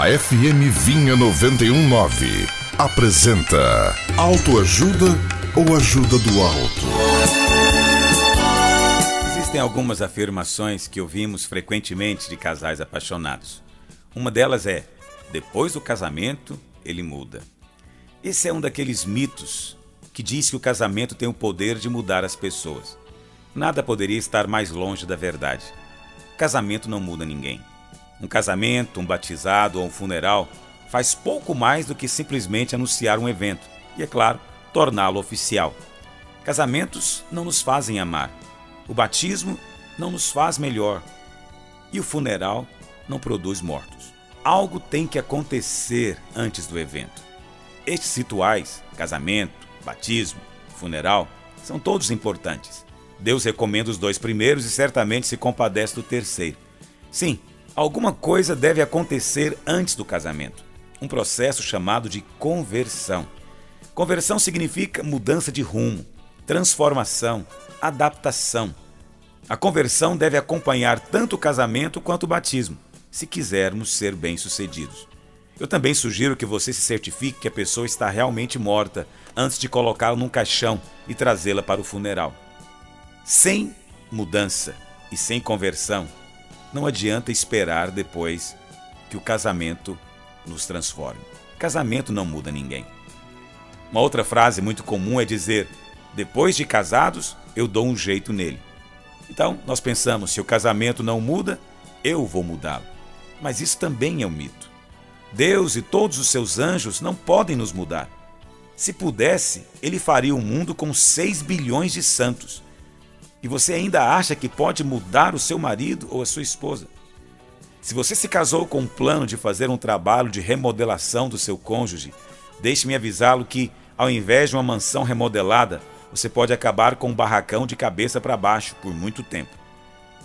A FM Vinha 919 apresenta Autoajuda ou Ajuda do Alto. Existem algumas afirmações que ouvimos frequentemente de casais apaixonados. Uma delas é: depois do casamento, ele muda. Esse é um daqueles mitos que diz que o casamento tem o poder de mudar as pessoas. Nada poderia estar mais longe da verdade. Casamento não muda ninguém. Um casamento, um batizado ou um funeral faz pouco mais do que simplesmente anunciar um evento e, é claro, torná-lo oficial. Casamentos não nos fazem amar. O batismo não nos faz melhor. E o funeral não produz mortos. Algo tem que acontecer antes do evento. Estes rituais, casamento, batismo, funeral, são todos importantes. Deus recomenda os dois primeiros e certamente se compadece do terceiro. Sim, alguma coisa deve acontecer antes do casamento. Um processo chamado de conversão. Conversão significa mudança de rumo, transformação, adaptação. A conversão deve acompanhar tanto o casamento quanto o batismo, se quisermos ser bem-sucedidos. Eu também sugiro que você se certifique que a pessoa está realmente morta antes de colocá-la num caixão e trazê-la para o funeral. Sem mudança e sem conversão, não adianta esperar depois que o casamento nos transforme. Casamento não muda ninguém. Uma outra frase muito comum é dizer: depois de casados, eu dou um jeito nele. Então, nós pensamos: se o casamento não muda, eu vou mudá-lo. Mas isso também é um mito. Deus e todos os seus anjos não podem nos mudar. Se pudesse, ele faria o mundo com 6 bilhões de santos e você ainda acha que pode mudar o seu marido ou a sua esposa. Se você se casou com um plano de fazer um trabalho de remodelação do seu cônjuge, deixe-me avisá-lo que, ao invés de uma mansão remodelada, você pode acabar com um barracão de cabeça para baixo por muito tempo.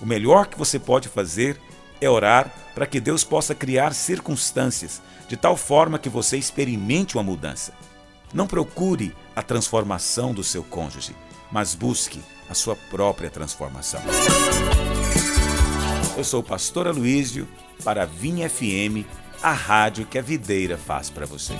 O melhor que você pode fazer é orar para que Deus possa criar circunstâncias de tal forma que você experimente uma mudança. Não procure a transformação do seu cônjuge, mas busque a sua própria transformação. Eu sou o pastor Aloísio para a Vinha FM, a rádio que a videira faz para você.